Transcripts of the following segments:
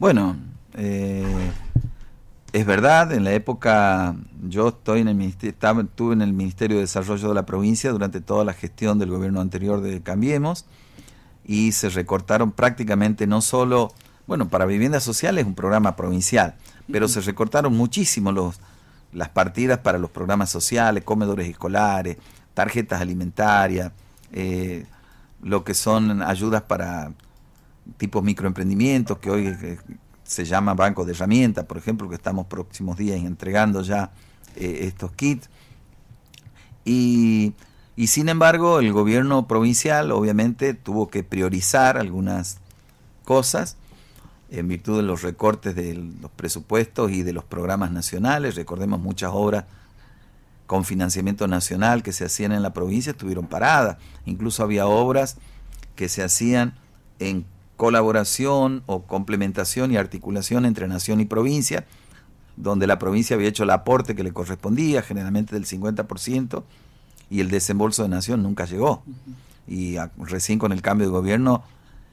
Bueno, eh, es verdad, en la época yo estoy en el ministerio, estaba, estuve en el Ministerio de Desarrollo de la provincia durante toda la gestión del gobierno anterior de Cambiemos y se recortaron prácticamente no solo, bueno, para viviendas sociales es un programa provincial, pero se recortaron muchísimo los, las partidas para los programas sociales, comedores escolares, tarjetas alimentarias, eh, lo que son ayudas para tipos microemprendimientos, que hoy eh, se llama banco de herramientas, por ejemplo, que estamos próximos días entregando ya eh, estos kits. Y, y, sin embargo, el gobierno provincial obviamente tuvo que priorizar algunas cosas en virtud de los recortes de los presupuestos y de los programas nacionales. Recordemos muchas obras con financiamiento nacional que se hacían en la provincia estuvieron paradas. Incluso había obras que se hacían en colaboración o complementación y articulación entre nación y provincia, donde la provincia había hecho el aporte que le correspondía, generalmente del 50%, y el desembolso de nación nunca llegó. Y recién con el cambio de gobierno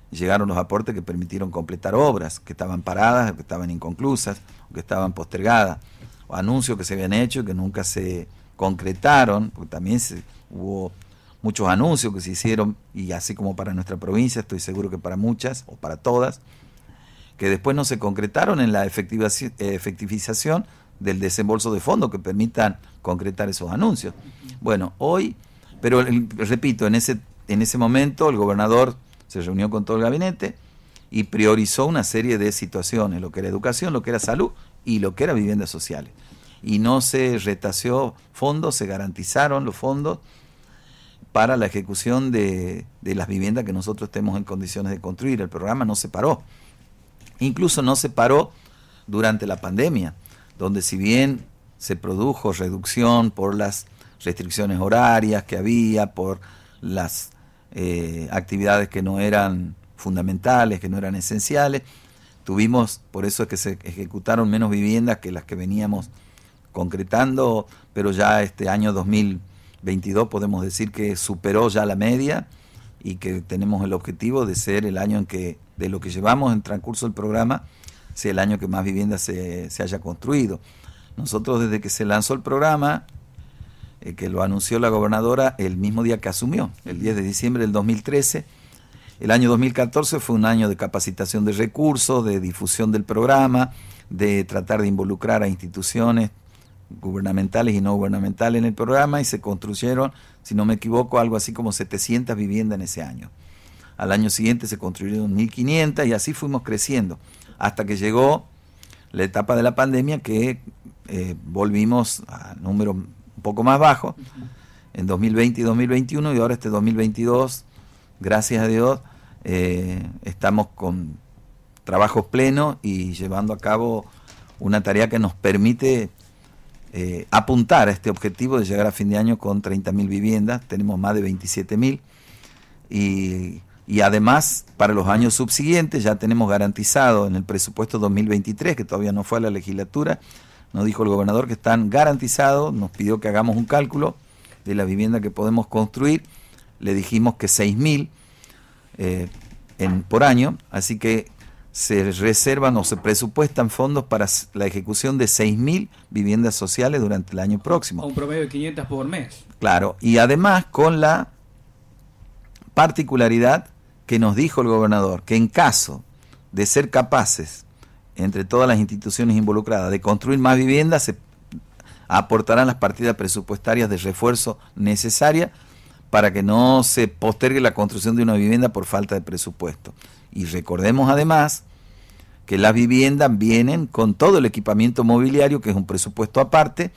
llegaron los aportes que permitieron completar obras que estaban paradas, que estaban inconclusas, que estaban postergadas, o anuncios que se habían hecho y que nunca se concretaron, porque también se, hubo muchos anuncios que se hicieron, y así como para nuestra provincia, estoy seguro que para muchas o para todas, que después no se concretaron en la efectivización del desembolso de fondos que permitan concretar esos anuncios. Bueno, hoy, pero repito, en ese, en ese momento el gobernador se reunió con todo el gabinete y priorizó una serie de situaciones, lo que era educación, lo que era salud y lo que era viviendas sociales. Y no se retaseó fondos, se garantizaron los fondos para la ejecución de, las viviendas que nosotros estemos en condiciones de construir. El programa no se paró. Incluso no se paró durante la pandemia, donde si bien se produjo reducción por las restricciones horarias que había, por las eh, actividades que no eran fundamentales, que no eran esenciales, tuvimos, por eso es que se ejecutaron menos viviendas que las que veníamos concretando, pero ya este año 2000 22 podemos decir que superó ya la media y que tenemos el objetivo de ser el año en que, de lo que llevamos en transcurso del programa, sea el año que más viviendas se, haya construido. Nosotros desde que se lanzó el programa, eh, que lo anunció la gobernadora el mismo día que asumió, el 10 de diciembre del 2013, el año 2014 fue un año de capacitación de recursos, de difusión del programa, de tratar de involucrar a instituciones gubernamentales y no gubernamentales en el programa y se construyeron, si no me equivoco, algo así como 700 viviendas en ese año. Al año siguiente se construyeron 1.500 y así fuimos creciendo, hasta que llegó la etapa de la pandemia que eh, volvimos a números un poco más bajos en 2020 y 2021 y ahora este 2022, gracias a Dios, eh, estamos con trabajos plenos y llevando a cabo una tarea que nos permite eh, apuntar a este objetivo de llegar a fin de año con 30.000 viviendas. Tenemos más de 27.000 y, y además para los años subsiguientes ya tenemos garantizado en el presupuesto 2023, que todavía no fue a la legislatura, nos dijo el gobernador que están garantizados, nos pidió que hagamos un cálculo de la vivienda que podemos construir, le dijimos que 6.000 eh, por año, así que se reservan o se presupuestan fondos para la ejecución de 6.000 viviendas sociales durante el año próximo. un promedio de 500 por mes. Claro, y además con la particularidad que nos dijo el gobernador, que en caso de ser capaces, entre todas las instituciones involucradas, de construir más viviendas, se aportarán las partidas presupuestarias de refuerzo necesarias para que no se postergue la construcción de una vivienda por falta de presupuesto. Y recordemos además que las viviendas vienen con todo el equipamiento mobiliario, que es un presupuesto aparte,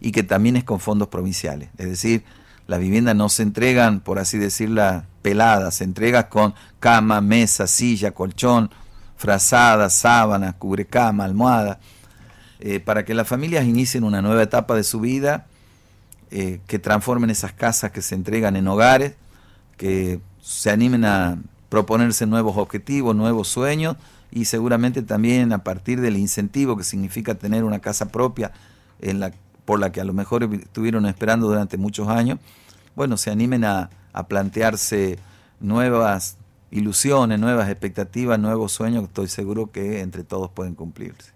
y que también es con fondos provinciales. Es decir, las viviendas no se entregan, por así decirla, peladas, se entregan con cama, mesa, silla, colchón, frazada, sábana, cubrecama, almohada, eh, para que las familias inicien una nueva etapa de su vida, eh, que transformen esas casas que se entregan en hogares, que se animen a proponerse nuevos objetivos, nuevos sueños y seguramente también a partir del incentivo que significa tener una casa propia en la, por la que a lo mejor estuvieron esperando durante muchos años, bueno, se animen a, plantearse nuevas ilusiones, nuevas expectativas, nuevos sueños estoy seguro que entre todos pueden cumplirse.